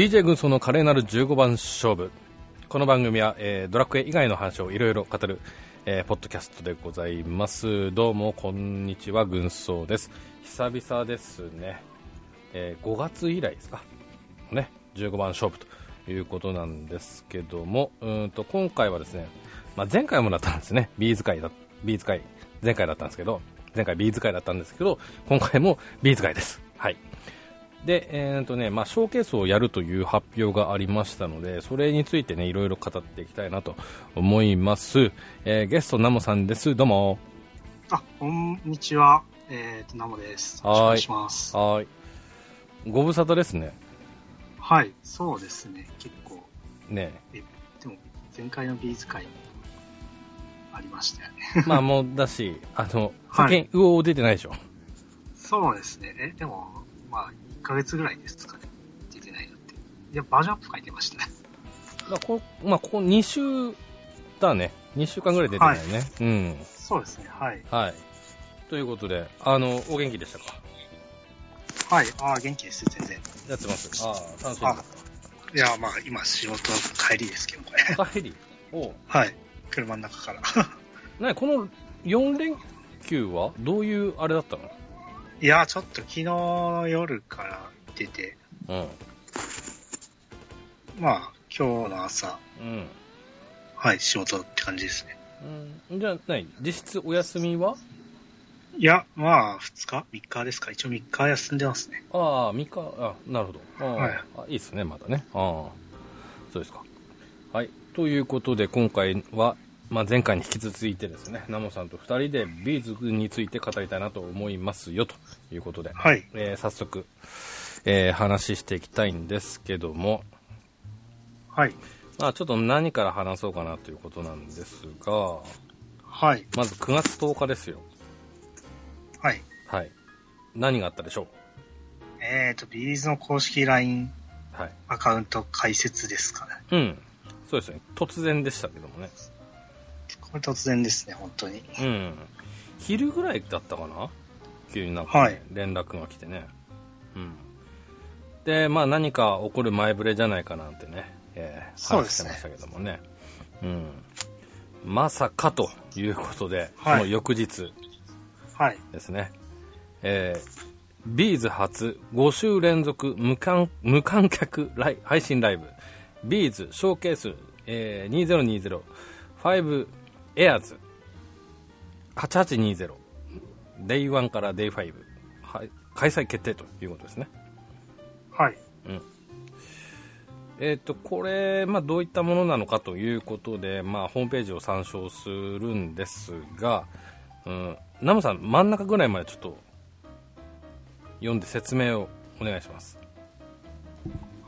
DJ 軍曹の華麗なる15番勝負。この番組は、えードラクエ以外の話をいろいろ語る、えーポッドキャストでございます。どうもこんにちは軍曹です。久々ですね、えー5月以来ですか。ね15番勝負ということなんですけども。うんと今回はですね、まあ、前回もだったんですね。 B'z 会だ B'z 会。前回だったんですけど前回 B'z 会だったんですけど今回も B'z 会です。はい。で、えーとねまあ、ショーケースをやるという発表がありましたので、それについてね、いろいろ語っていきたいなと思います。えーゲスト、ナモさんです。どうも。あ、こんにちは。えっ、と、ナモです。よろしくお願いします。はーい。ご無沙汰ですね。はい、そうですね。結構、ねえ、でも、前回の B'z 会もありましたよね。まあもうだし、あの、はいうおう出てないでしょ。そうですね。え、でも、まあ、1ヶ月ぐらいですかね。出てないのって。いや、バージョンアップ書いてましたね。まあこまあ、ここ2週だね。2週間ぐらい出てないね。うん。そうですね。はい。はい。ということで、あの、お元気でしたか？はい。ああ、元気です、全然。やってます。ああ、楽しいですいや、まあ、今、仕事帰りですけど、これ。か帰り？おうはい。車の中から。なにこの4連休はどういうあれだったの？いや、ちょっと昨日の夜から出て、うん。まあ、今日の朝、うん。はい、仕事って感じですね。うん、じゃあ、何実質お休みは？いや、まあ、2日 ?3 日ですか一応3日休んでますね。ああ、3日、あなるほど。ああ、はいあいいですね、まだね。ああ、そうですか。はい。ということで、今回は、まあ、前回に引き続いてですね、ナモさんと2人でビーズについて語りたいなと思いますよ、ということで、はい。えー早速、えー話していきたいんですけども、はい。まあ、ちょっと何から話そうかなということなんですが、はい。まず9月10日ですよ。はい。はい。何があったでしょえっ、と、ビーズの公式 LINE うはい。アカウント開設ですかね。うん。そうですね。突然でしたけどもね。これ突然ですね、本当に。うん。昼ぐらいだったかな？急になんか、ねはい連絡が来てね。うん。で、まあ何か起こる前触れじゃないかなんてね、えー話してましたけどもね。うん。まさかということで、はいその翌日はい。ですね。えービーズ初5週連続無観無観客ライ配信ライブ、ビーズショーケース、えー、2020、5エアーズ、8820、デイ1からデイ5、はい、開催決定ということですね。はい。えっ、と、これ、まあ、どういったものなのかということで、まあ、ホームページを参照するんですが、うん、ナムさん、真ん中ぐらいまでちょっと、読んで説明をお願いします。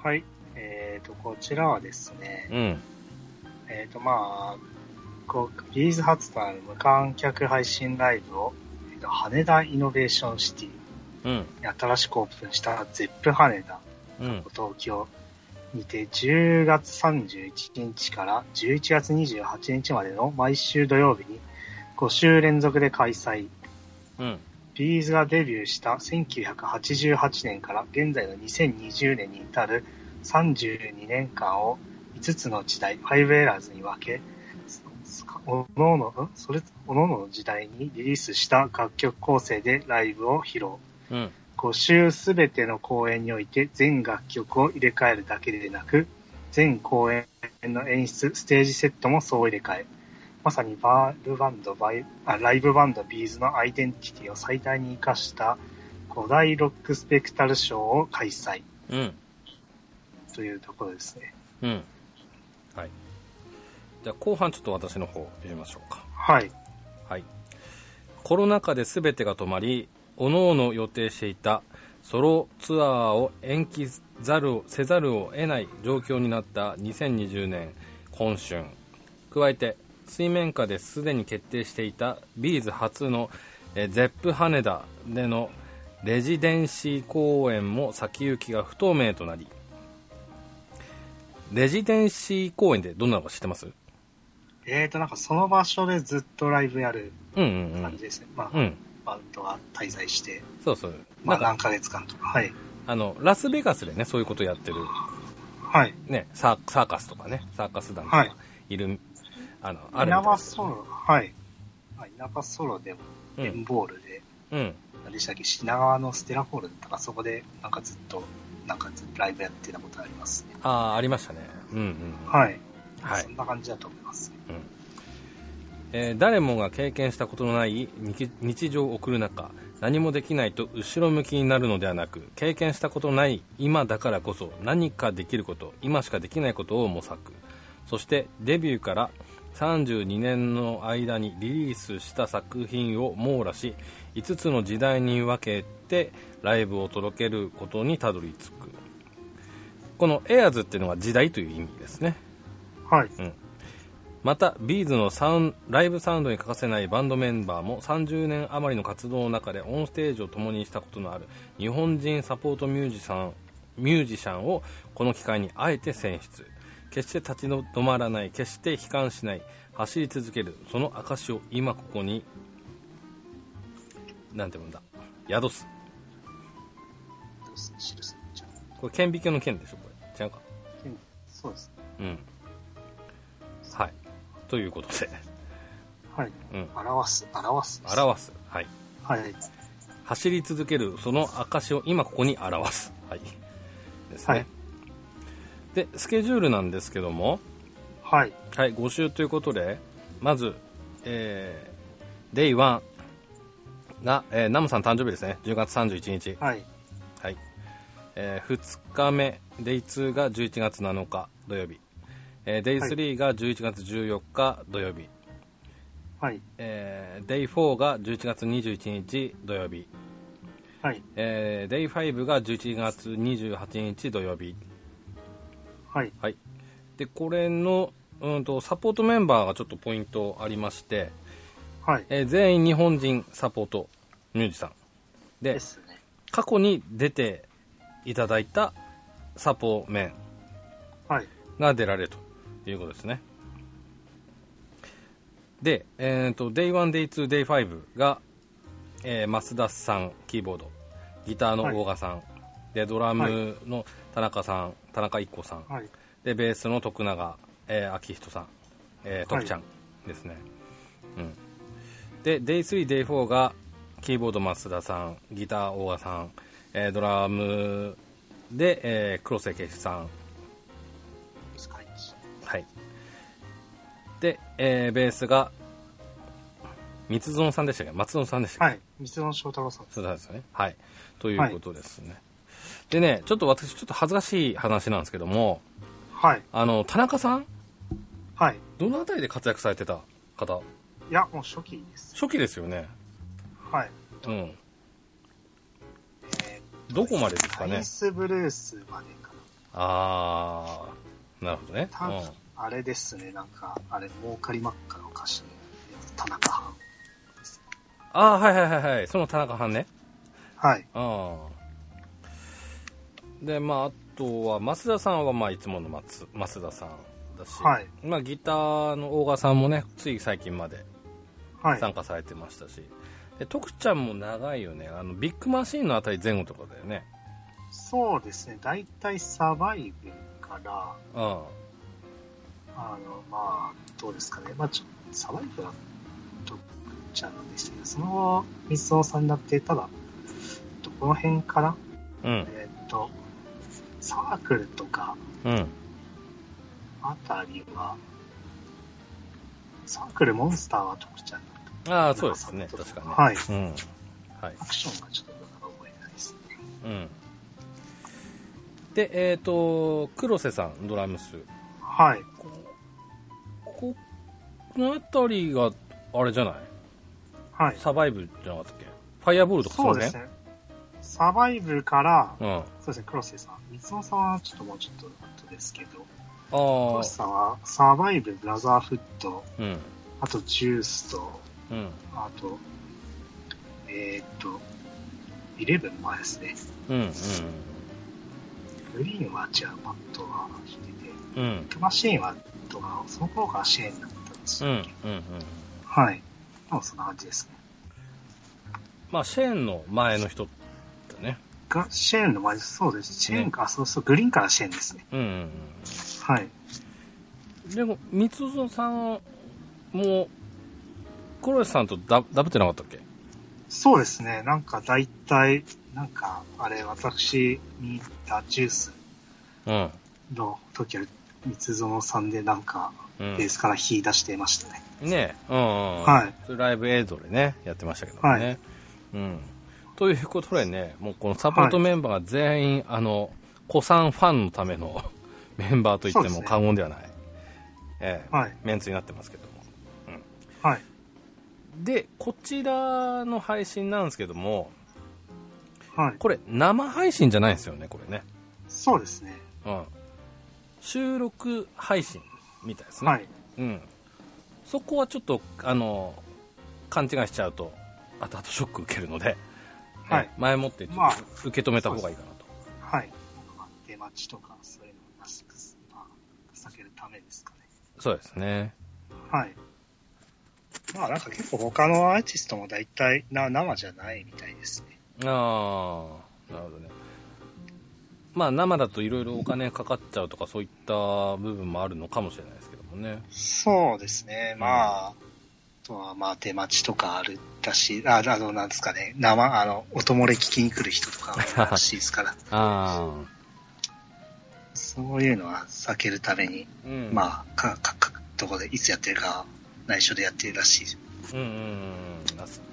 はい。えっ、と、こちらはですね、うん。えっ、と、まあ、こう、ビーズ初となる無観客配信ライブを、えーと羽田イノベーションシティうん。に新しくオープンした Zepp 羽田うん。東京にて10月31日から11月28日までの毎週土曜日に5週連続で開催。うん。 B'z がデビューした1988年から現在の2020年に至る32年間を5つの時代、5 ERAS に分け、おのおの、んそれ、おのおのの時代にリリースした楽曲構成でライブを披露。うん。5週すべての公演において全楽曲を入れ替えるだけでなく、全公演の演出、ステージセットも総入れ替え。まさにバールバンドバイあ、ライブバンドビーズのアイデンティティを最大に活かした古代ロックスペクタルショーを開催うん。というところですね。うん。はい。じゃあ、後半ちょっと私の方読みましょうか。はい。はい。コロナ禍で全てが止まり、各々予定していたソロツアーを延期ざるをせざるを得ない状況になった2020年今春。加えて、水面下ですでに決定していたビーズ初のえーゼップ羽田でのレジデンシー公演も先行きが不透明となり、レジデンシー公演でどんなのか知ってます？えーと、なんかその場所でずっとライブやるうんうんうん感じですね。まあ、うんバンドが滞在して、そうそうまあ何ヶ月間とか。はい。あのラスベガスでねそういうことやってるはい。ね、サーサーカスとかね、サーカス団とはいかいる、あの、ある稲みたいですけど葉ソロ、はい。あ稲葉ソロでも、うんエンボールで、うん。何でしたっけ、品川のステラホールだったか、そこで、なんかずっと、なんかライブやってたことありますね。ああ、ありましたね。うんうん。はい。はい。そんな感じだと思います。えー誰もが経験したことのない日日常を送る中何もできないと後ろ向きになるのではなく経験したことのない今だからこそ何かできること今しかできないことを模索。そしてデビューから32年の間にリリースした作品を網羅し5つの時代に分けてライブを届けることにたどり着く。このエアーズっていうのは時代という意味ですねはい。またビーズのサウンライブサウンドに欠かせないバンドメンバーも30年余りの活動の中でオンステージを共にしたことのある日本人サポートミュージシャンミュージシャンをこの機会にあえて選出。決して立ち止まらない決して悲観しない走り続けるその証を今ここになんて言うんだ宿す。これ顕微鏡の剣でしょこれ。違うか。あそうです。うん。はいということで。はい。うん。表す、表す。表す。はい。はい。走り続けるその証を今ここに表す、はい、ですね、はい。でスケジュールなんですけども、はい。はい、5週ということでまず、えー、デイ1が、えーナムさん誕生日ですね。10月31日、はい。はい。えー2日目デイ2が11月7日土曜日、えーデイ3が11月14日土曜日、はい。えーデイ4が11月21日土曜日はい。えー、デイ5が11月28日土曜日。はい。はい。で、これの、うんと、サポートメンバーがちょっとポイントありまして、はい。えー全員日本人サポートミュージシャン。でね。過去に出ていただいたサポメンはい。が出られるということですね。で、えっ、と、Day1、Day2、Day5 が、えー増田さん、キーボード、ギターの大賀さん、で、ドラムの田中さん、田中一子さん、はい。で、ベースの徳永、えー、明人さん、えー、徳ちゃんですね。うん。で、Day3、Day4 が、キーボード増田さん、ギター大賀さん、えードラムで、えー黒瀬圭さん、で、えーベースが、三園さんでしたっけ？松園さんでしたっはい。三野翔太郎さんけ、そうですよね。はい。ということですね。でね、ちょっと私、ちょっと恥ずかしい話なんですけども、はい。あの、田中さん？はい。どのあたりで活躍されてた方？いや、もう初期です。初期ですよね。はい。うん。えどこまでですー、かね？アイ。スブルースまでかあー、なるほどね。うん。あれですね、なんか、あれ、儲かりまっかの歌詞の田中藩です。あー、はいはいはいはい。その田中さんね。はい。ああ。で、まあ、あとは、増田さんは、まあ、いつもの松増田さんだし、はいまあ、ギターの大賀さんもね、つい最近まではい。参加されてましたし、で徳ちゃんも長いよね。あの、ビッグマシーンのあたり前後とかだよね。そうですね、大体サバイブから、うん。あの、まあ、どうですかね。まあ、ちょサバイブは、とっちゃんでしたけど、その後、水尾さんになって、ただ、どこの辺から、うん。えーっと、サークルとか、うん。あたりは、サークルモンスターは徳ちゃんだった。ああ、そうですね。確かにね。はい。うん。はい。アクションがちょっとなかなか覚えてないですね。うん。で、えっ、と、黒瀬さん、ドラムス。はい。ここのあたりが、あれじゃない？はい。サバイブじゃなかったっけ？ファイアボールとかそうですね。サバイブから、うん。そうですね、黒瀬さん。三尾さんはちょっともうちょっと後ですけど、ああ黒瀬、さんはサバイブ、ブラザーフット、うん。あとジュースと、うん。あと、えーっと、イレブンもですね。うん。うん。グリーンは違うパットはしてて、うん。クマシーンは、とか、その頃から支援になったんですうん。よ、うん。うん。はい。多分そんな感じですね。まあ、シェーンの前の人だね。がシェーンの前です。そうです。シェーンか、あそうそう、グリーンからシェーンですね。うんうんはい。うん。でも、三園さんも、黒石さんとダダブってなかったっけ？そうですね。なんか大体、なんか、あれ、私にたジュースうん。の時は、三園さんでなんか、うんベースから弾い出していましたね。ねえ、うんうんうん。はい。ライブ映像でね、やってましたけどもね。はいうん。ということでね、もうこのサポートメンバーが全員、あの、古参ファンのための メンバーと言っても過言ではない、ええはい。メンツになってますけども。はい。で、こちらの配信なんですけども、はい。これ生配信じゃないんですよね、これね。そうですね。うん。収録配信みたいですね。はい。うん。そこはちょっと、あの、勘違いしちゃうと、後々ショック受けるので、はいえ前もって受け止めた方がいいかなと。はい。まあ出待ちとか、そういうのをなしくす、まあ、避けるためですかね。そうですね。はい。まあなんか結構他のアーティストも大体な生じゃないみたいですね。ああ、なるほどね。まあ生だといろいろお金かかっちゃうとかそういった部分もあるのかもしれないですけどもね。そうですね。まあ、あとはまあ出待ちとかあるだし、あ、あの、なんですかね、生、あの、音漏れ聞きに来る人とかもいるらしいですから、あそういうのは避けるために、あ。うん。まあ、か、か、か、どこでいつやってるか、内緒でやってるらしい。うんうんうんうん。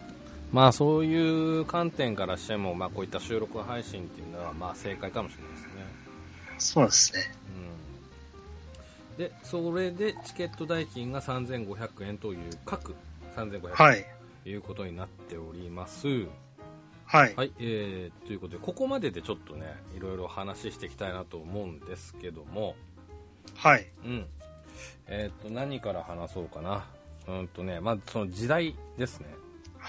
まあそういう観点からしても、まあこういった収録配信っていうのはまあ正解かもしれないですね。そうですね。うん。で、それでチケット代金が3500円という、各3500円はい。ということになっております。はい。はい、えー、ということで、ここまででちょっとね、いろいろ話していきたいなと思うんですけども、はい。うん。えっ、と、何から話そうかな。うんとね、まずその時代ですね。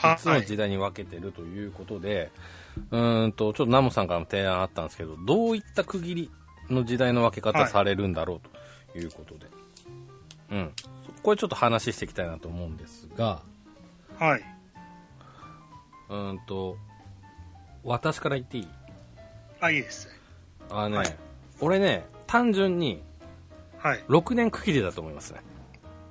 は3つの時代に分けてるということで、うーんと、ちょっとナモさんからも提案あったんですけど、どういった区切りの時代の分け方されるんだろうということで、うん。これちょっと話していきたいなと思うんですが、はい。うーんと、私から言っていい？あ、いいですね。あのね、はい俺ね、単純にはい。6年区切りだと思いますね。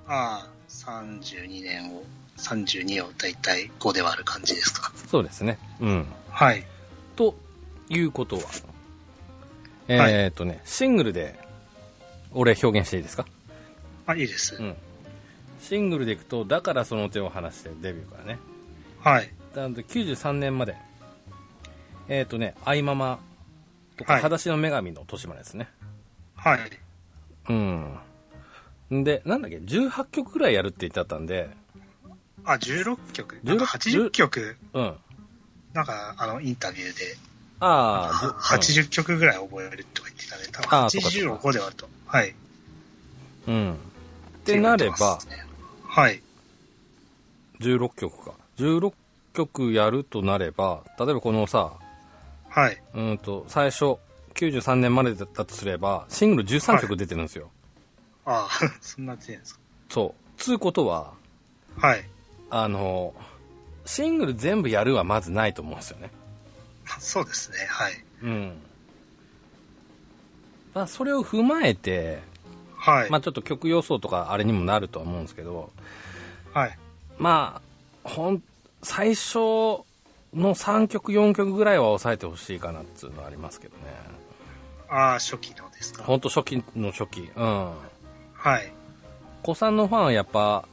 ああ、32年を、32をだいたい5で割る感じですか？そうですね。うん。はい。ということは、えーっとね、シングルで、俺表現していいですか？あ、いいです。うん。シングルでいくと、だからその手を離してデビューからね。はい。なので93年まで、えーっとね、アイママとか、はい裸足の女神の年までですね。はい。うん。んで、なんだっけ、18曲ぐらいやるって言ってあったんで、あ、16曲？16なんか80曲、うん。なんか、あの、インタビューで、ああ、は80曲ぐらい覚えるとか言ってたね。多分あーそうかそう80をか5で割ると。はい。っうん。うん。ってなれば、はい。16曲か。16曲やるとなれば、例えばこのさ、はい。うんと、最初、93年までだったとすれば、シングル13曲出てるんですよ。ああ、そんな強いんですそう。つうことは、か。はい。あの、シングル全部やるはまずないと思うんですよね。そうですね。はい。うん。まあ、それを踏まえて、はい。まあ、ちょっと曲予想とかあれにもなるとは思うんですけど、はい。まあ、ほん、最初の3曲、4曲ぐらいは抑えてほしいかなっていうのはありますけどね。ああ、初期のですか？ほんと初期の初期。うん。はい。子さんのファンはやっぱ、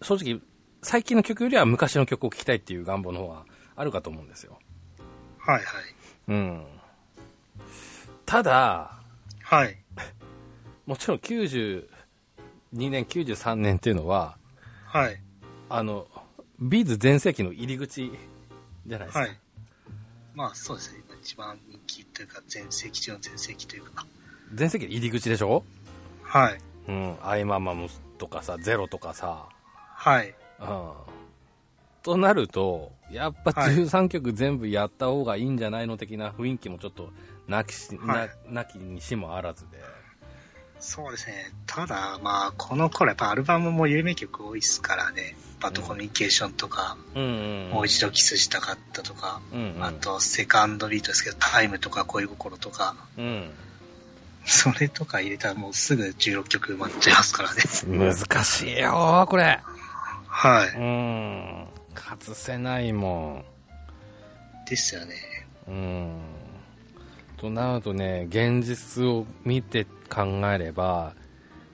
正直、最近の曲よりは昔の曲を聴きたいっていう願望の方があるかと思うんですよ。はい。はい。うん。ただ、はい。もちろん92年、93年っていうのは、はい。あの、ビーズ全盛期の入り口じゃないですか。はい。まあ、そうですね。今一番人気というか、全盛期中の全盛期というか。全盛期の入り口でしょ？はい。うん。アイママムとかさ、ゼロとかさ、はい。うん。となると、やっぱはい13曲全部やった方がいいんじゃないの的な雰囲気もちょっとなきし、はいななきにしもあらずで。そうですね。ただ、まあ、この頃やっぱアルバムも有名曲多いですからね。バッドコミュニケーションとか、うんうん。もう一度キスしたかったとか、うんうん。あと、セカンドビートですけど、タイムとか恋心とか、うん。それとか入れたらもうすぐ16曲埋まっちゃいますからね。難しいよ、これ。はうん。外せないもい。ですよね。ん。うん。となるとね、現実を見て考えれば、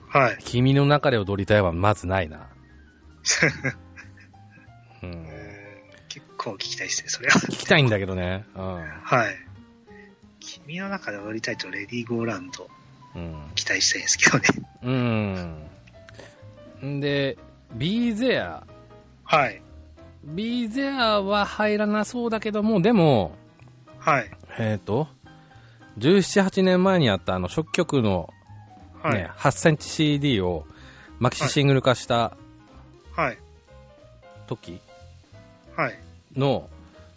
はい。君の中で踊りたいはまずないな。うん。うん結構聞きたいですね、それは。聞きたいんだけどね。うん。はい。君の中で踊りたいとレディーゴーランドうん。期待したいんですけどね。うん。んで、Be There。はい。Be There は入らなそうだけども、でも、はい。えっ、と、17、8年前にあったあの、初期曲の、はい。ね、8センチ CD をマキシシングル化したはい。時はい。の、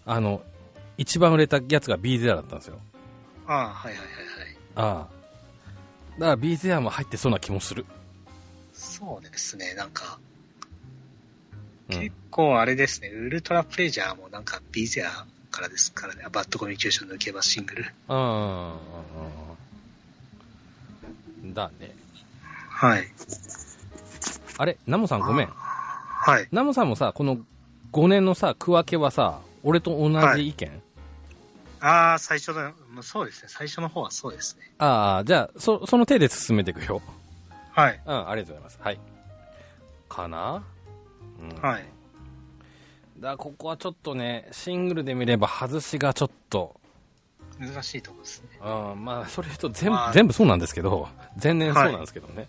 あの、一番売れたやつが Be There だったんですよ。ああ、はいはいはいはい。ああ。だから Be There も入ってそうな気もする。そうですね、なんか、うん結構あれですね、ウルトラプレジャーもなんかビーゼアからですからね、バッドコミュニケーション抜けばシングル。うん。だね。はい。あれ、ナモさんごめん。はい。ナモさんもさ、この5年のさ、区分けはさ、俺と同じ意見、ああ、最初の、もうそうですね、最初の方はそうですね。ああ、じゃあ、そ、その手で進めていくよ。はい。うん、ありがとうございます。はい。かな？うん。はい。だここはちょっとね、シングルで見れば外しがちょっと、難しいところですね。うん、まあ、それと全部、まあ全部そうなんですけど、前年そうなんですけどね。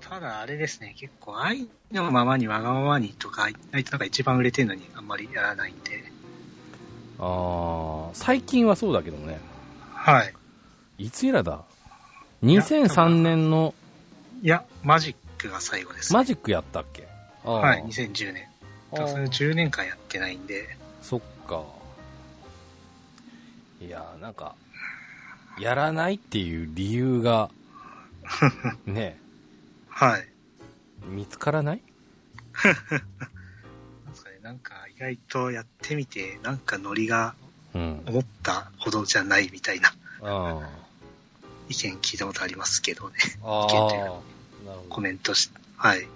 ただあれですね、結構愛のままにわがままにとか、あいつなんか一番売れてるのにあんまりやらないんで。うん。ああ、最近はそうだけどね。はい。いつ以来だ ?2003 年のいや、マジックが最後です、マジックやったっけ？はい、2010年。あだからそれー10年間やってないんで、そっか。いや、なんか、やらないっていう理由が、ね、はい。見つからない？なんですかね、なんか意外とやってみて、なんかノリがうん。思ったほどじゃないみたいなあ意見聞いたことありますけどね。あ。ああ。意見というかコど。メントし、はい。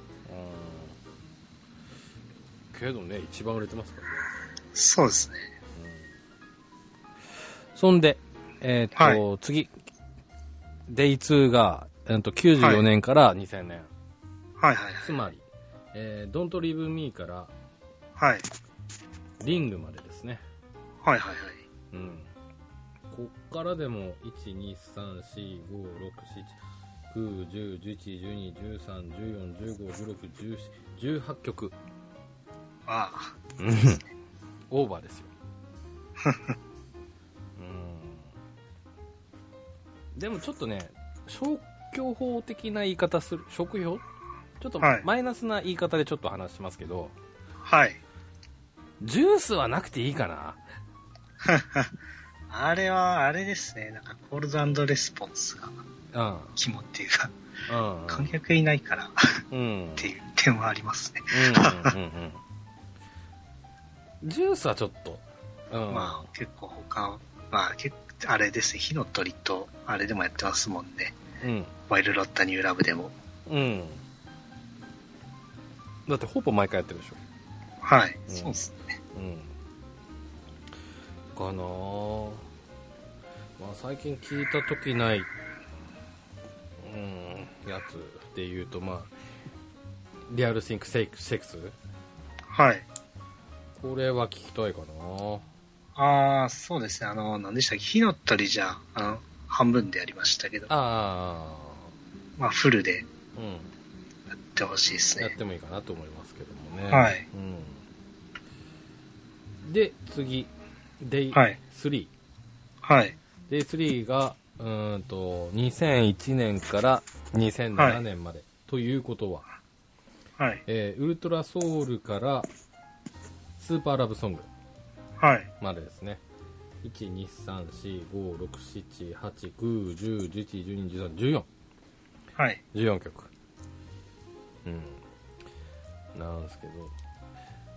うん。けどね、一番売れてますからね。そうですね。そんで、えっ、と、次、デイ2が、えー、と94年から2000年。はいはいつまり、えー、Don't Leave Me からはい。はい。リングまでですね。はいはいはい。うん。こっからでも、1、2、3、4、5、6、7、9、10、11、12、13、14、15、16、17、18曲。ああ、うんオーバーですよ。うん。でもちょっとね、消去法的な言い方する、食用ちょっとはいマイナスな言い方でちょっと話しますけど、はい。ジュースはなくていいかな？あれは、あれですね。なんか、コールドレスポンスがうん。肝っていうか、うん。観客いないからっうん。ていう点はありますね。うんうんうんうん。ジュースはちょっと、うん。まあ、結構他、まあ、結あれですね。火の鳥と、あれでもやってますもんね。うん。ワイルロッタニューラブでも。うん。だってほぼ毎回やってるでしょ。はい。うんそうですね。うん。かなぁ。まあ最近聞いた時ない、うん、やつで言うと、まあ、リアルシンクセイクセックス？はい。これは聞きたいかなああ、そうですね。あの、何でしたっけ？火の鳥じゃ、あの、半分でやりましたけど、あまあ、フルであ、うん。やってほしいですねやっ。てもいいかなと思いますけどもね。はいうん。で、次、デイはい。3。はい。デイ3が、うーんと、2001年から2007年まで。ということは、はい。えーウルトラソウルからスーパーラブソングはい。までですね。1、2、3、4、5、6、7、8、9、10、11、12、13、14。はい。14曲。うん。なんですけど。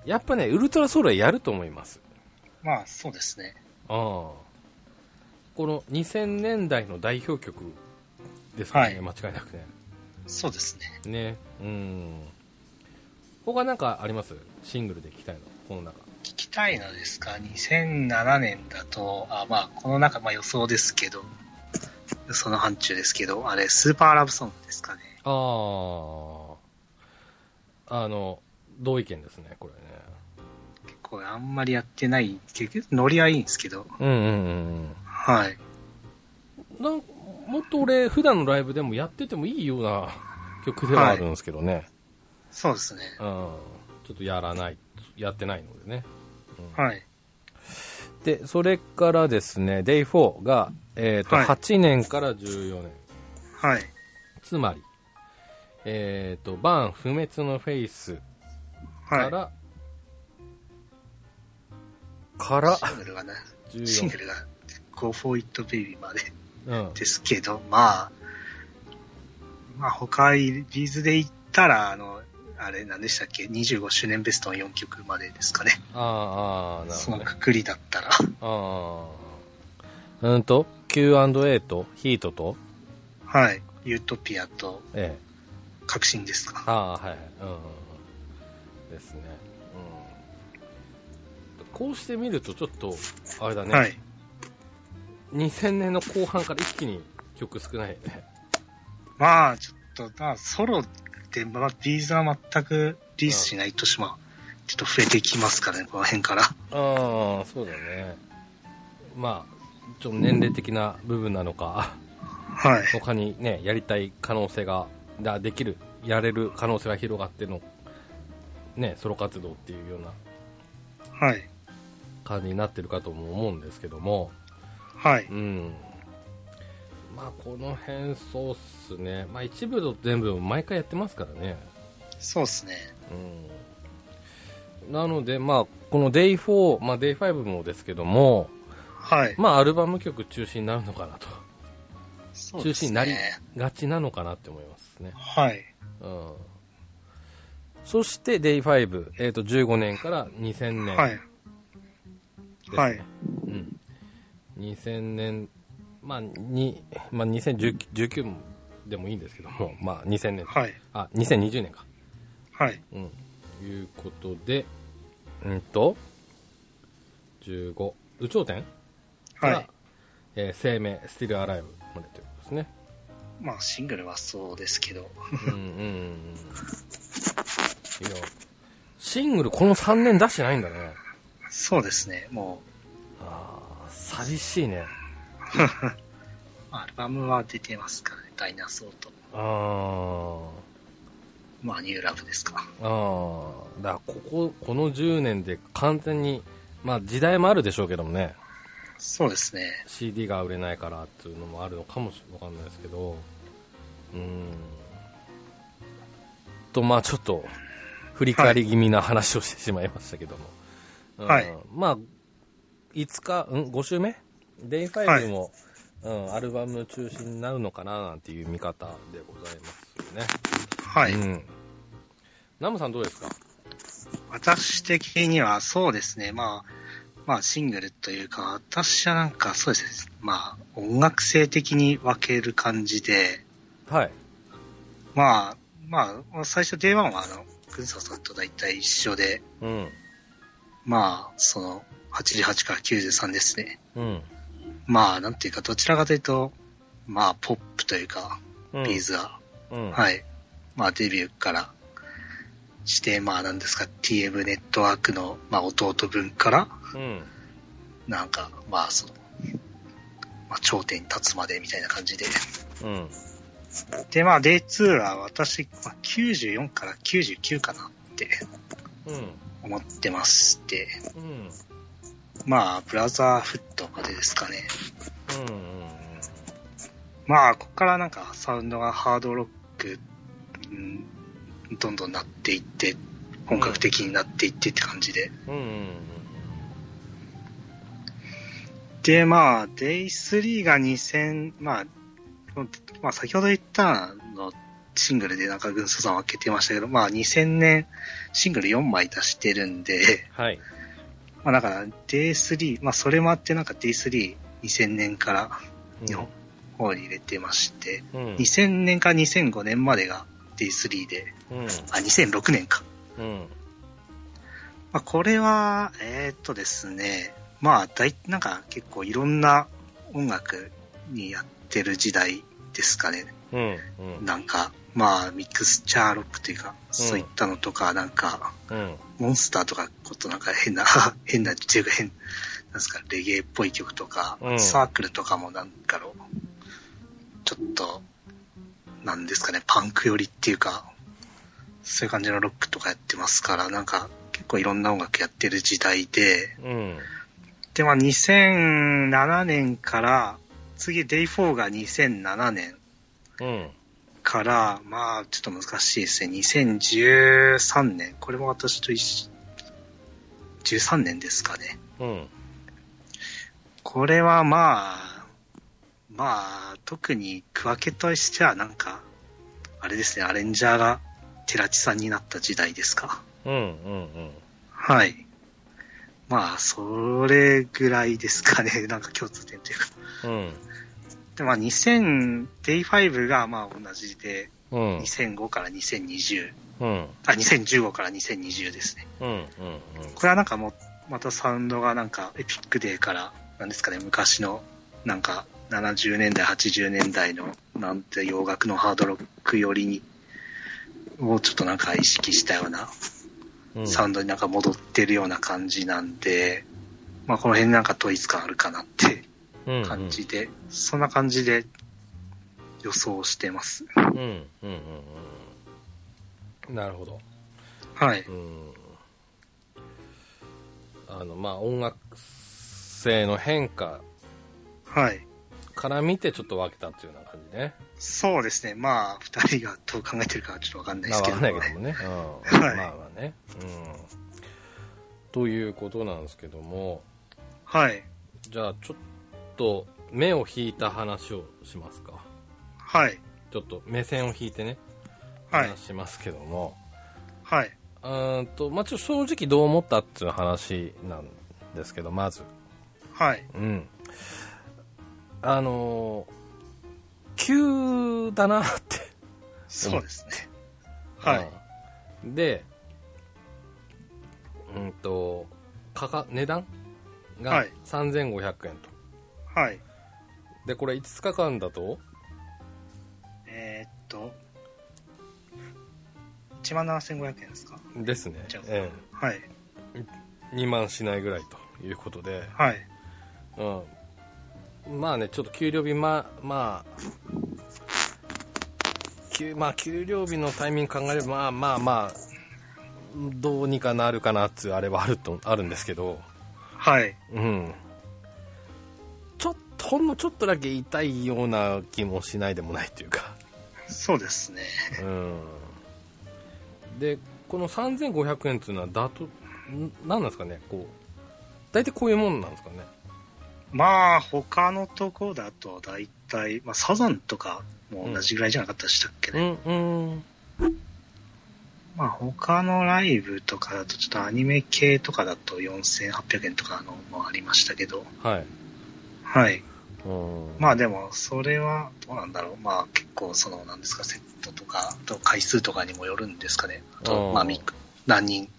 やっぱね、ウルトラソウルはやると思います。まあ、そうですね。ああ。この2000年代の代表曲ですからね、はい間違いなくね。そうですね。ね。うん。他なんかあります？シングルで聴きたいのこの中。聞きたいのですか ?2007 年だと、あ、まあ、この中、まあ予想ですけど、予想の範疇ですけど、あれ、スーパーラブソングですかね。ああ。あの、同意見ですね、これね。結構あんまりやってない、結局、ノリはいいんですけど、うんうんうんはい。うん。なんもっと俺、普段のライブでもやっててもいいような曲ではあるんですけどね。そうですね。うん。ちょっとやらない、やってないのでね。うんはい。で、それからですね、Day4 が、えっ、と、はい8年から14年。はい。つまり、えっ、と、バーン不滅のフェイスから、はからい。、シングルがね、シン14グ。ルが Go for It Baby までうん。ですけど、まあ、まあ他、ビーズで言ったら、あの、あれ何でしたっけ ?25 周年ベストの4曲までですかね。ああ、なるそほどね。のくくりだったら。ああ。うんと、Q&A と、ヒートと、はい。ユートピアとええ。革新ですか？ああ、はいはい。うん。ですね。うん。こうしてみると、ちょっと、あれだね。はい。2000年の後半から一気に曲少ないよね。まあ、ちょっと、まあ、ソロで、まあ、ビーズは全くリリースしない年も、ちょっと増えてきますからね、この辺から。ああ、そうだね。まあ、ちょっと年齢的な部分なのか、はい。他にね、やりたい可能性が、だできる、やれる可能性が広がっての、ね、ソロ活動っていうようなはい。感じになってるかとも思うんですけども、はい。うん。まあ、この辺そうっすね。まあ、一部と全部毎回やってますからね。そうですね。うん。なので、まあ、この Day4、まあ、Day5 もですけども、はい。まあ、アルバム曲中心になるのかなと。ね中心になりがちなのかなって思いますね。はい。うん。そして Day5、えっ、と、15年から2000年はい。はい。うん。2000年、まあ、に、まあ、2019でもいいんですけども、まあ、2000年、はい。あ、2020年か。はい。うん。いうことで、うんと、15、有頂天？はい。えー生命、スティルアライブまでということですね。まあ、シングルはそうですけど。うんうんうんうん。いや、シングルこの3年出してないんだね。そうですね。もああ、寂しいね。う、アルバムは出てますからね。ダイナソーと。あまあ、ニューラブですか。あ、ああ、だからここ、この10年で完全に、まあ時代もあるでしょうけどもね、そうですね。CD が売れないからっていうのもあるのかもしれないですけど、うん。と、まあちょっと、振り返り気味な話をしてしまいましたけども。うんはいまあ、5日、うん、5週目 ?Day5 も、うん、アルバム中心になるのかななんていう見方でございますよね。はい。うん。ナムさんどうですか？私的にはそうですね。まあ、まあ、シングルというか、私はなんかそうですね。まあ、音楽性的に分ける感じで、はい。まあ、まあ、最初 Day1 はあの、軍曹さんと大体一緒で、うん。まあ、その、88から93ですね。うん。まあ、なんていうか、どちらかというと、まあ、ポップというか、うん。ビーズが、うん。はい。まあ、デビューからして、まあ、なんですか、TM ネットワークの、まあ、弟分から、うん。なんか、まあ、その、まあ、頂点に立つまでみたいな感じで。うん。で、まあ、Day2 は私、まあ、94から99かなってうん。思ってまして、うん。まあ、ブラザーフットまでですかね。うん。まあ、ここからなんかサウンドがハードロック、うん、どんどんなっていって、本格的になっていってって感じで。うん。うん。で、まあ、Day3 が2000、まあ、まあ先ほど言ったのシングルでなんか軍曹さん分けてましたけど、まあ2000年シングル4枚出してるんで、はい。まあなんか Day3、まあそれもあってなんか Day3、2000年から日本方に入れてまして、うん。2000年から2005年までが Day3 で、うん。あ、2006年か。うん。まあこれは、えーっとですね、まあ大、なんか結構いろんな音楽にやってる時代ですかね。うん。うん。なんか、まあ、ミックスチャーロックというか、そういったのとか、なんか、うん。モンスターとか、ことなんか変な、変な、っていうか変、なんですか、レゲエっぽい曲とか、うんサークルとかもなんかの、ちょっと、なんですかね、パンク寄りっていうか、そういう感じのロックとかやってますから、なんか、結構いろんな音楽やってる時代で、うん。で、まあ、2007年から、次、Day4 が2007年うん。から、まあ、ちょっと難しいですね。2013年。これも私と一緒、13年ですかね。うん。これはまあ、まあ、特に区分けとしてはなんか、あれですね、アレンジャーが寺地さんになった時代ですか。うん。うん。はい。まあ、それぐらいですかね。なんか共通点というか。うん。で、まあ、2000、Day5 がまあ同じで、うん。2005から2020。うん。あ、2015から2020ですね。うん。うん。これはなんかもう、またサウンドがなんか、エピックデーから、なんですかね、昔の、なんか、70年代、80年代の、なんて洋楽のハードロック寄りに、をちょっとなんか意識したようなうん。サウンドになんか戻ってるような感じなんで、まあこの辺なんか統一感あるかなってうん。感じで、そんな感じで予想してます。うん。うん。うん。うん。なるほど。はい。うん。あの、まあ、音楽性の変化はい。から見てちょっと分けたっていうような感じね。そうですね。まあ、二人がどう考えてるかはちょっとわかんないでまあ、すけどわかんないけどもね。うん。はいまあまあね。うん。ということなんですけども、はい。じゃあちょっと目を引いた話をしますか。はい。ちょっと目線を引いてね、はい話。しますけども、はい。うーんと、まあ、ちょっと正直どう思ったっていう話なんですけど、まず。はい。うん。あのー急だなって。そうですね。はい。うん。で、うんと、価格、値段がはい3500円と。はい。で、これ5日間だと、えーっと、17,500円ですか？ですねじゃあ。えはい。え2万しないぐらいということで、はい。うん。まあね、ちょっと給料日、まあ、まあ、給、まあ、給料日のタイミング考えれば、まあまあまあ、どうにかなるかなっていうあれはあると、あるんですけど、はい。うん。ほんのちょっとだけ痛いような気もしないでもないというか、そうですね。うん。で、この3500円っていうのは、だと、んなんですかね、こう、大体こういうもんなんですかね。まあ、他のとこだと大体、まあ、サザンとかも同じぐらいじゃなかったでしたっけうね。ん、うん。まあ、他のライブとかだと、ちょっとアニメ系とかだと4800円とかのもありましたけど、はい。はい。うん。まあでも、それは、どうなんだろう。まあ結構、その、なんですか、セットとか、あと回数とかにもよるんですかね。あうと、んまあ、み何人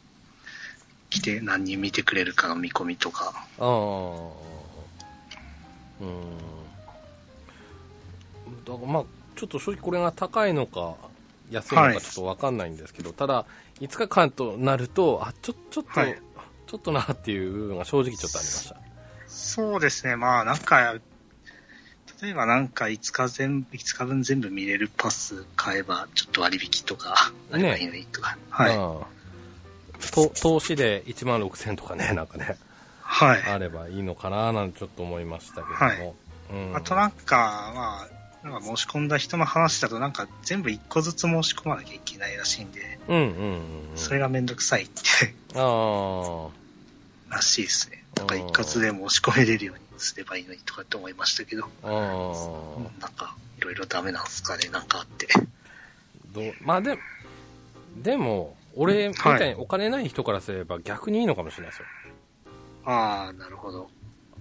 来て、何人見てくれるかの見込みとか。ああ。うん。だからまあ、ちょっと正直これが高いのか、安いのはいかちょっとわかんないんですけど、ただ、5日間となると、あ、ちょ、ちょっと、はいちょっとなっていう部分が正直ちょっとありました。そうですね。まあ、なんか、例えばなんか5日全部、5日分全部見れるパス買えば、ちょっと割引とか、なればいいのにとか。はい。うんと投資で1万6000とかね、なんかね、はい。あればいいのかななんてちょっと思いましたけども。はいうん、あとなんか、まあ、なんか申し込んだ人の話だと、なんか全部1個ずつ申し込まなきゃいけないらしいんで、うんうんうんうん。それがめんどくさいってああ。らしいですね。なんか一括で申し込めれるようにすればいいのにとかって思いましたけど、なんか、いろいろダメなんですかね、なんかあって。どうまあででも、俺みたいにお金ない人からすれば逆にいいのかもしれないですよ。ああ、なるほど。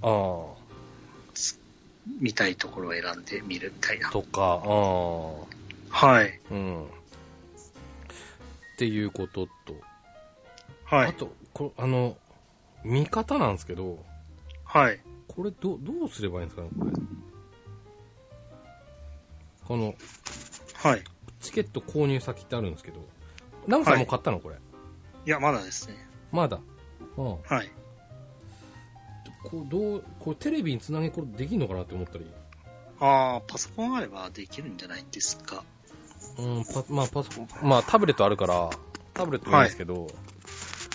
あ見たいところを選んで見るみたいなあ。。とか、あはい。あ、うん。っていうことと、はい。あと、こあの、見方なんですけど、はい。これど、どうすればいいんですかね、これ。この、はい。チケット購入先ってあるんですけど、ナムさんもう買ったのこれ。いや、まだですね。まだ？うん。はい。こう、どう、これテレビにつなげこれできんのかなって思ったり。ああ、パソコンあればできるんじゃないですか。うん、パ、まあパソコン、まあタブレットあるから、タブレットもいいんですけど、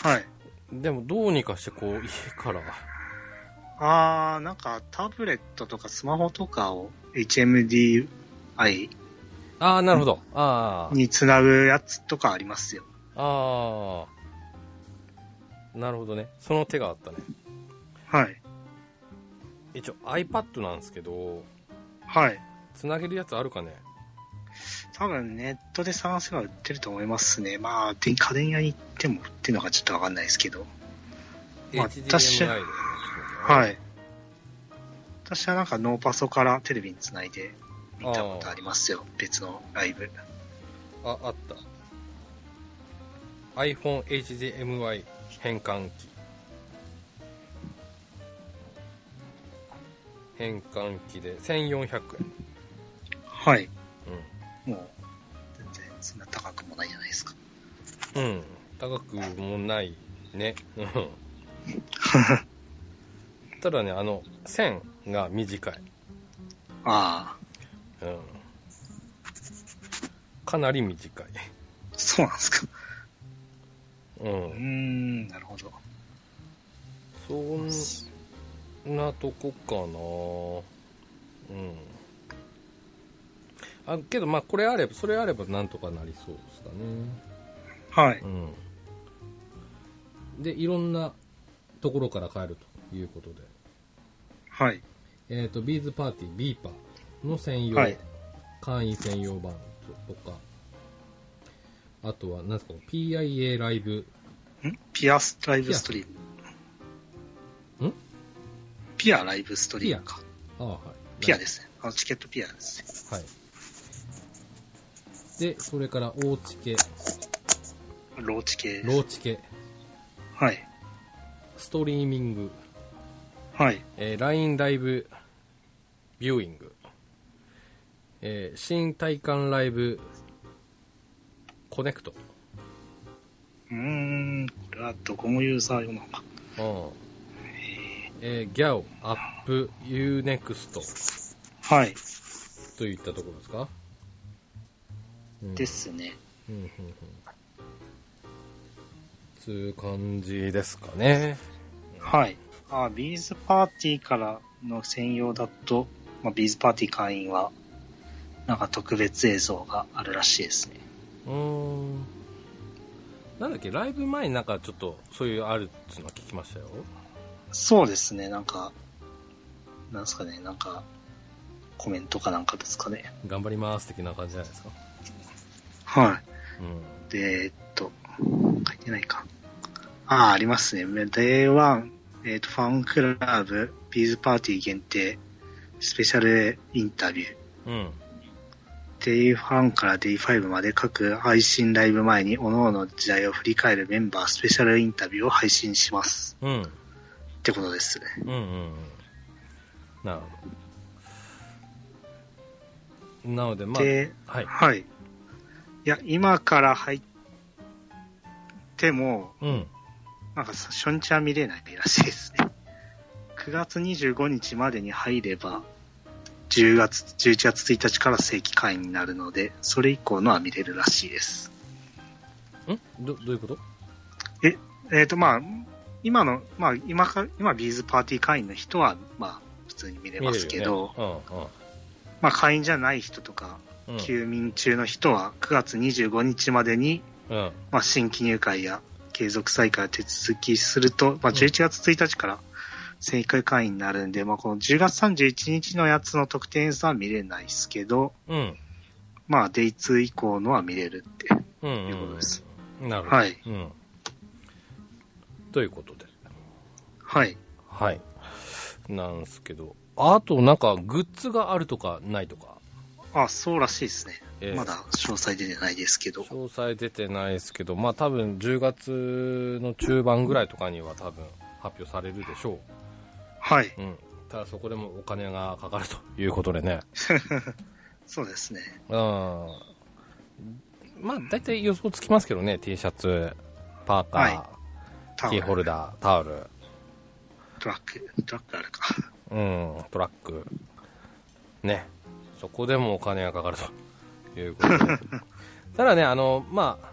はい。でもどうにかしてこう、家から、ああ、なんかタブレットとかスマホとかを HMDI ああ、なるほど。あにつなぐやつとかありますよ。あ、ああ、なるほどね。その手があったね。はい。一応 iPad なんですけど、はい。つなげるやつあるかね？多分ネットで探せば売ってると思いますね。まあ、で家電屋に行っても売ってるのかちょっとわかんないですけど。まあ私で、ね。はい。私はなんかノーパソからテレビにつないで見たことありますよ。別のライブ。あ、あった。iPhone HDMI 変換器。変換器で1400円。はい。うもう、全然そんな高くもないじゃないですか。ん。うん。高くもないね。うん。ただね、あの、線が短い。ああ、うん。かなり短い。そうなんですか。う。んん、なるほど。そんなとこかなうん。あ、けどまあこれあれば、それあればなんとかなりそうですかね。はい。うん。で、いろんなところから買えるということで。はい。えっ、と、 B'z Party、ビーパーの専用、はい会員専用版とか、あとは、なんですか、PIA ライブ、ん？ピアス LIVE STREAM。ん？ PIA LIVE STREAM か。ああ、はい。ピアですね。あの、チケットピアですね。はい。で、それから、大チケ、ローチケです。ローチケ、はい。ストリーミング、はい。えー LINE ライブビューイング、えー新体感ライブ CONNECT、うーん、これはドコモユーザー用なのか。うんえー、 GYAO、アップ、 U-NEXT はい。といったところですか、うん、ですね。うんうんうんつう感じですかね。はい。あ、ビーズパーティーからの専用だと、まあ、ビーズパーティー会員は、なんか特別映像があるらしいですね。うーん。なんだっけ、ライブ前になんかちょっとそういうあるっていうのは聞きましたよ。そうですね、なんか、なんですかね、なんか、コメントかなんかですかね。頑張ります的な感じじゃないですか。はうん。い。で、えっと、書いてないか。ああ、ありますね。Day1、えっと、ファンクラブ、ビーズパーティー限定、スペシャルインタビュー。うん。Day1 から Day5 まで各配信ライブ前に各々の時代を振り返るメンバースペシャルインタビューを配信します。うん。ってことですね。うんうんうん。なるほど。なので、まあ、で、はい。はい。いや、今から入っても、うん。なんかさ初日は見れないらしいですね。9月25日までに入れば、10月、11月1日から正規会員になるので、それ以降のは見れるらしいです。ん？ど、どういうこと？えっ、と、まあ、今の、まあ、今か、今、ビーズパーティー会員の人は、まあ、普通に見れますけど、見れるよねまあ、会員じゃない人とか、うんうん。休眠中の人は、9月25日までに、うん。うん。まあ、新規入会や継続再開を手続きすると、まあ、11月1日から正解会員になるんで、まあ、この10月31日のやつの特典数は見れないですけど、うん。まあ、デイ2以降のは見れるってうん、いうことです。なるほど。はい。うん。ということで。はい。はい。なんすけど。あと、なんか、グッズがあるとか、ないとか。あ、そうらしいですね。ええまだ詳細出てないですけど。詳細出てないですけど、まあ多分10月の中盤ぐらいとかには多分発表されるでしょはい。う。うん。ただそこでもお金がかかるということでね。そうですね。うん。まあ大体予想つきますけどね。T シャツ、パーカー、はいタキーホルダー、タオル、トラック、トラックあるか。うん、トラック。ね。そこでもお金がかかるということで。ただね、あの、まあ、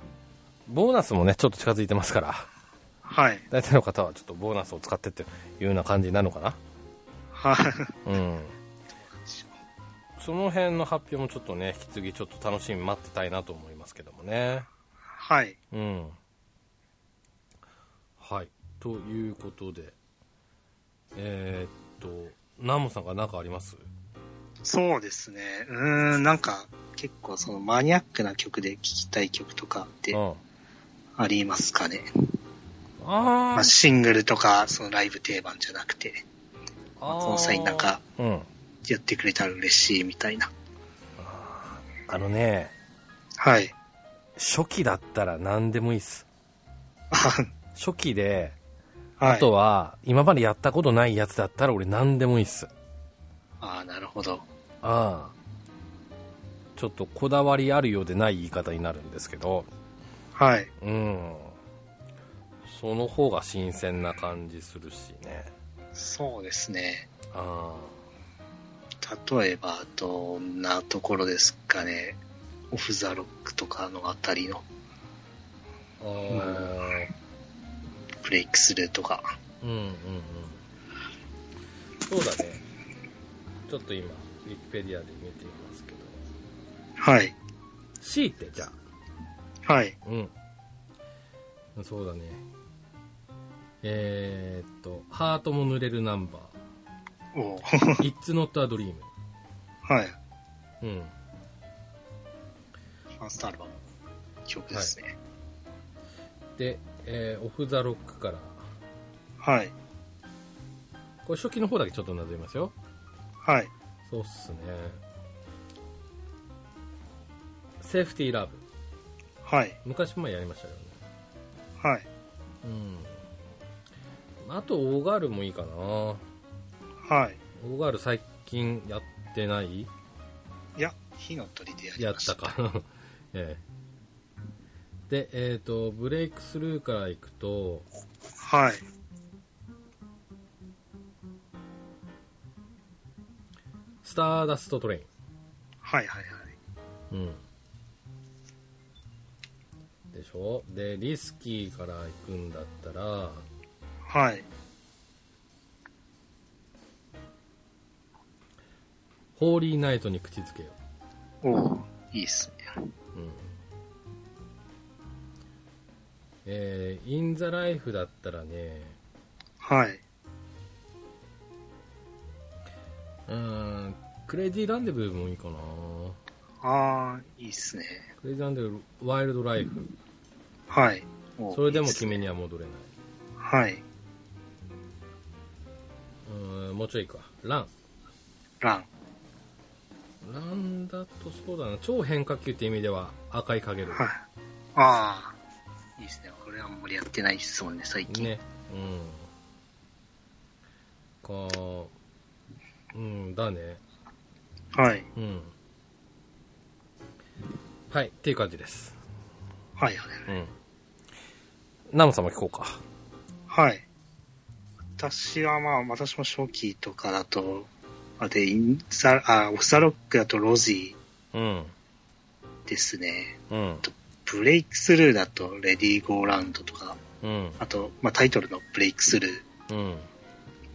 ボーナスもね、ちょっと近づいてますから。はい。大体の方はちょっとボーナスを使ってっていうような感じになるのかなはい。うん。その辺の発表もちょっとね、引き継ぎちょっと楽しみに待ってたいなと思いますけどもね。はい。うん。はい。ということで、えー、っと、ナモさんが何かあります？そうですね。うーん、なんか、結構そのマニアックな曲で聴きたい曲とかってうん。ありますかね。あまあ、ーシングルとか、そのライブ定番じゃなくて、あー。この際なんかうん。やってくれたら嬉しいみたいな。あのね、はい。初期だったら何でもいいっす。初期で、はい。あとは、今までやったことないやつだったら俺何でもいいっす。ああ、なるほど。ああ。ちょっとこだわりあるようでない言い方になるんですけど、はい。うん。その方が新鮮な感じするしね。そうですね。あ例えば、どんなところですかね。オフ・ザ・ロックとかのあたりのあ。あブレイクスルーとか。うんうんうん。そうだね。ちょっと今、ウィキペディアで見ていますけど。はい。C ってじゃはい。あ。うん。そうだね。えー、っと、ハートも濡れるナンバー。It's not a dream。はい。うん。ファーストアルバム。曲ですね。で、えー、オフ・ザ・ロックから、はい。これ初期の方だけちょっとなぞりますよ。はい。そうっすね。セーフティーラブ。はい。昔もやりましたよね。はい。うん。あと、オーガールもいいかな。オはい。ーガール最近やってない？いや、火の鳥でやりやっましたた。か。ええ。で、えっ、と、ブレイクスルーから行くと、はい。スターダストトレイン。はいはいはい。うん。でしょ？で、リスキーから行くんだったら、はい。ホーリーナイトに口づけよおういいっすね。う。うん。えー、インザライフだったらね、はい。うーん、クレイジーランデブーもいいかな。ああ、いいっすね。クレイジーランデブー、ワイルドライフ。はい。それでも君には戻れない。はい。うーん、もうちょいか。ラン。ラン。ランだとそうだな。超変化球って意味では赤いかける。はい。ああ、いいっすね。これあんまりやってないっすもんね、最近。ね。うん。か、うん、だね。はい。うん。はい、っていう感じです。はいはい。うん。ナムさんも聞こうか。はい。私はまあ、私も初期とかだと、あ、で、 IN THE、あ、 OFF THE LOCK だと ROSY うん。ですね。うん。 BREAK THROUGH だと LADY-GO-ROUND とか、うん。あと、まあタイトルの BREAK THROUGH うん。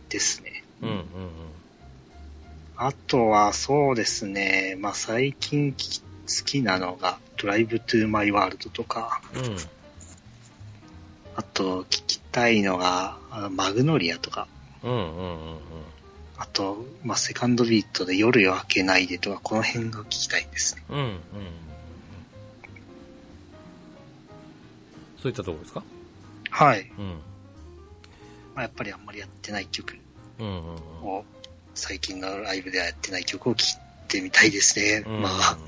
ですね。うん。うん。あとはそうですね、まあ最近き好きなのが、 DRIVE TO MY WORLD とか、うん。あと聞きたいのが、あのマグノリアとか、うんうんうんあと、まあ、セカンドビートで夜夜明けないでとか、この辺が聞きたいですね。うん。うんうんうん。そういったところですか？はい。うん。まあ、やっぱりあんまりやってない曲うんうんうん。を、最近のライブではやってない曲を聴いてみたいですね。うんまあ、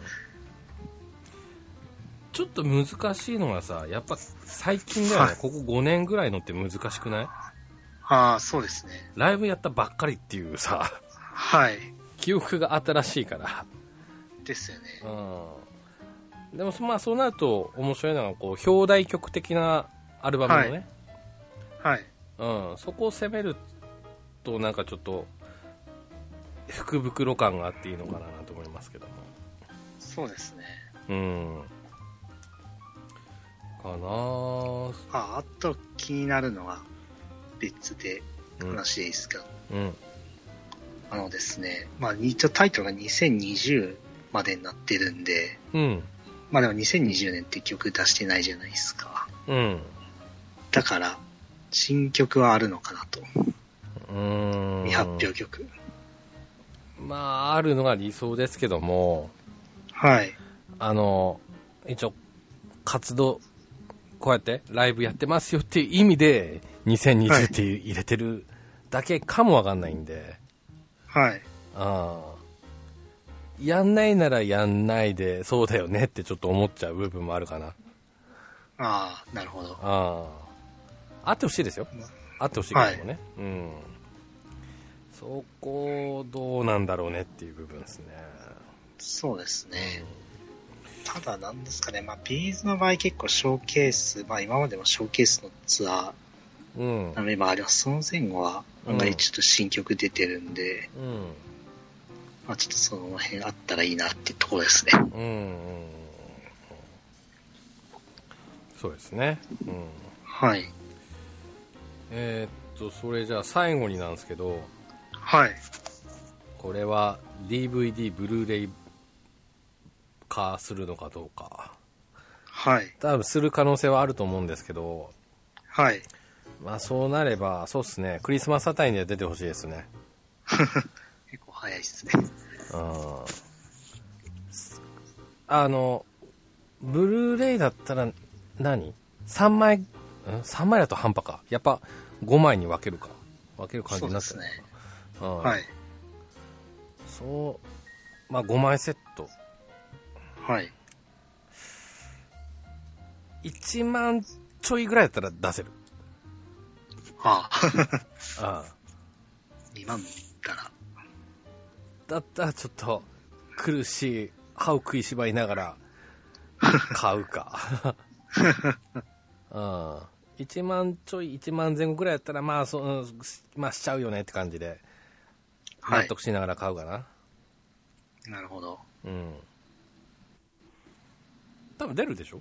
ちょっと難しいのがさ、やっぱ最近だよね、はいここ5年ぐらいのって難しくない？ああ、そうですね。ライブやったばっかりっていうさ、はい。記憶が新しいから。ですよね。うん。でも、まあそうなると面白いのが、こう、表題曲的なアルバムのね、はい。うん、そこを攻めるとなんかちょっと、福袋感があっていいのかなと思いますけども。そうですね。うん。かなぁ。あ、あと気になるのは別でうん。話でいいですか、うん。あのですね、まあ、一応タイトルが2020までになってるんで、うん。まあでも2020年って曲出してないじゃないですか。うん。だから、新曲はあるのかなと。うーん。未発表曲。まあ、あるのが理想ですけども、はい。あの、一応、活動、こうやってライブやってますよっていう意味で、2020って入れてるだけかもわかんないんで、はい。ああやんないならやんないで、そうだよねってちょっと思っちゃう部分もあるかな。あああ、なるほど。あ。あってほしいですよ。あってほしいけどもね。うん。そこ、どうなんだろうねっていう部分ですね。そうですね。ただなんですかね、まあ、ビーズの場合結構ショーケース、まあ今までもショーケースのツアうんー。なメンバーあります。その前後は案外ちょっと新曲出てるんで、うん。まあちょっとその辺あったらいいなってところですね。うんうんうんそうですね。うん。はい。えーっと、それじゃあ最後になんですけど、はい。これは DVD、ブルーレイ化するのかどうか。はい。多分する可能性はあると思うんですけど、はい。まあそうなれば、そうですね、クリスマスあたりには出てほしいですね。結構早いですね。うん。あの、ブルーレイだったら何 ?3 枚、ん ?3 枚だと半端か。やっぱ5枚に分けるか。分ける感じになってるのかそうですねなうんはい。そう、まあ5枚セット。はい。1万ちょいぐらいだったら出せる。ああ。ああ2万ったら。だったらちょっと苦しい歯を食いしばいながら買うか。うん。1万ちょい、1万前後ぐらいだったら、まあ、そうんまあ、しちゃうよねって感じで、はい。納得しながら買うかな。なるほど。うん。多分出るでしょ？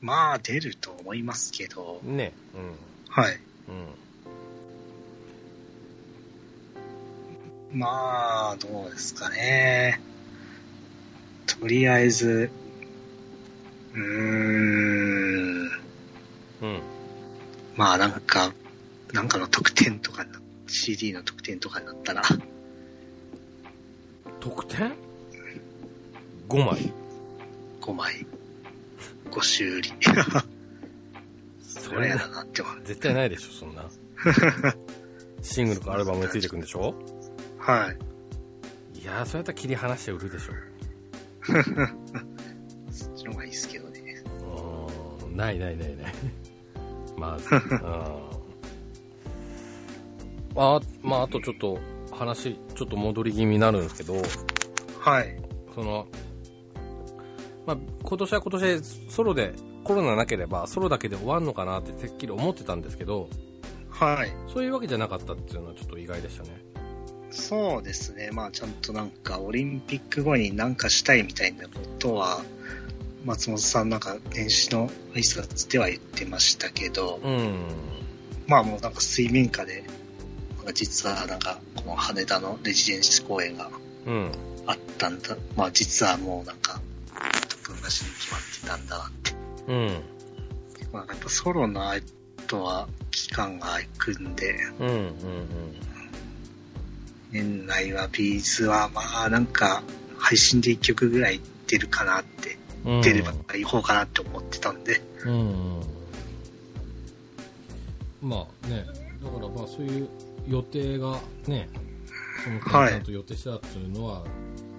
まあ、出ると思いますけど。ね。はい。うん。うん。まあ、どうですかね。とりあえず、うーん。うん。まあ、なんか、なんかの特典とかな、CD の特典とかになったら、得点 ?5 枚。5枚、5修理。それやだなって思う。絶対ないでしょ、そんな。シングルかアルバムについてくんでしょ？はい。いやー、そうやったら切り離して売るでしょ。そっちの方がいいですけどね。うーんないないないない。まず。うんあ、まあ、あとちょっと話、ちょっと戻り気味になるんですけど、はい。その、まあ、今年は今年でソロでコロナなければソロだけで終わるのかなっててっきり思ってたんですけど、はい。そういうわけじゃなかったっていうのはちょっと意外でしたね。そうですね。まあ、ちゃんとなんか、オリンピック後になんかしたいみたいなことは、松本さんなんか、年始の挨拶では言ってましたけど、うん。まあもうなんか水面下で、なんか実はなんか、この羽田のレジデンシ公演がうん。あったんだ。まあ実はもうなんか、特訓なしに決まってたんだなって。うん。まあやっぱソロのとは期間が空くんで、うんうん年内はビーズはまあなんか配信で1曲ぐらい出るかなって、うん。出ればいこうかなって思ってたんで、うんうん。まあね、だからまあそういう予定がね、そのはいちゃんと予定してたっていうのは、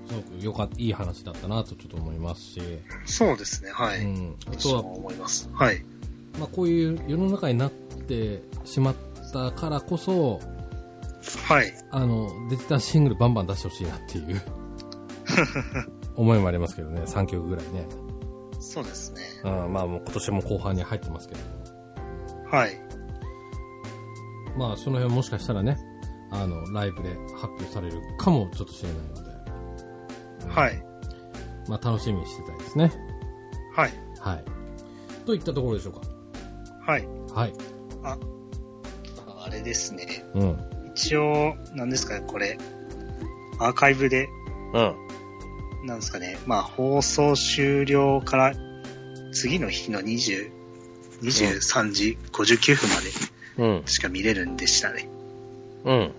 すごくよかった、いい話だったなとちょっと思いますし、そうですね、はい。うん。あとはそう、思います。はい。まあこういう世の中になってしまったからこそ、はい。あの、デジタルシングルバンバン出してほしいなっていう 思いもありますけどね、3曲ぐらいね。そうですね。うん、まあもう今年も後半に入ってますけど。はい。まあその辺もしかしたらね、あの、ライブで発表されるかもちょっとしれないので。うんはい。まあ楽しみにしてたいですね。はい。はい。といったところでしょうはい。か。はい。ああれですね。うん。一応、なんですかね、これ、アーカイブで、うん。なんですかね、まあ、放送終了から次の日の20、23時59分までうん。しか見れるんでしたね。うん。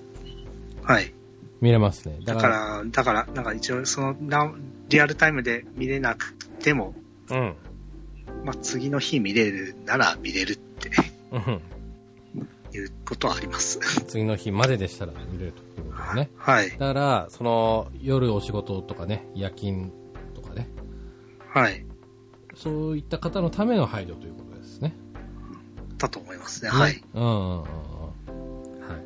はい。見れますね。だか、だからら、だから、なんか一応、その、なリアルタイムで見れなくても、うん。まあ、次の日見れるなら見れるってうん。いうことはあります。次の日まででしたら見れるということでね。はい。だから、その、夜お仕事とかね、夜勤とかね、はい。そういった方のための配慮ということですね。だと思いますね。はい。うんうんうんうん。はい。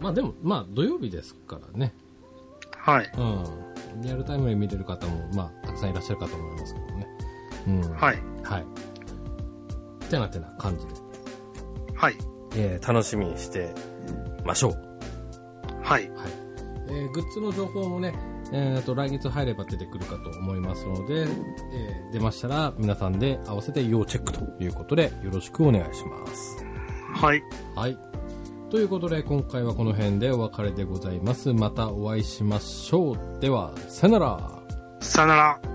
まあでも、まあ土曜日ですからね。はい。うん。リアルタイムで見れる方も、まあ、たくさんいらっしゃるかと思いますけどね。うん。はい。はい。てなてな感じで。はい。えー、楽しみにしてましょう。はい。はい。えー、グッズの情報もね、えー、と、来月入れば出てくるかと思いますので、えー、出ましたら皆さんで合わせて要チェックということでよろしくお願いします。はい。はい。ということで、今回はこの辺でお別れでございます。またお会いしましょう。では、さよなら。さよなら。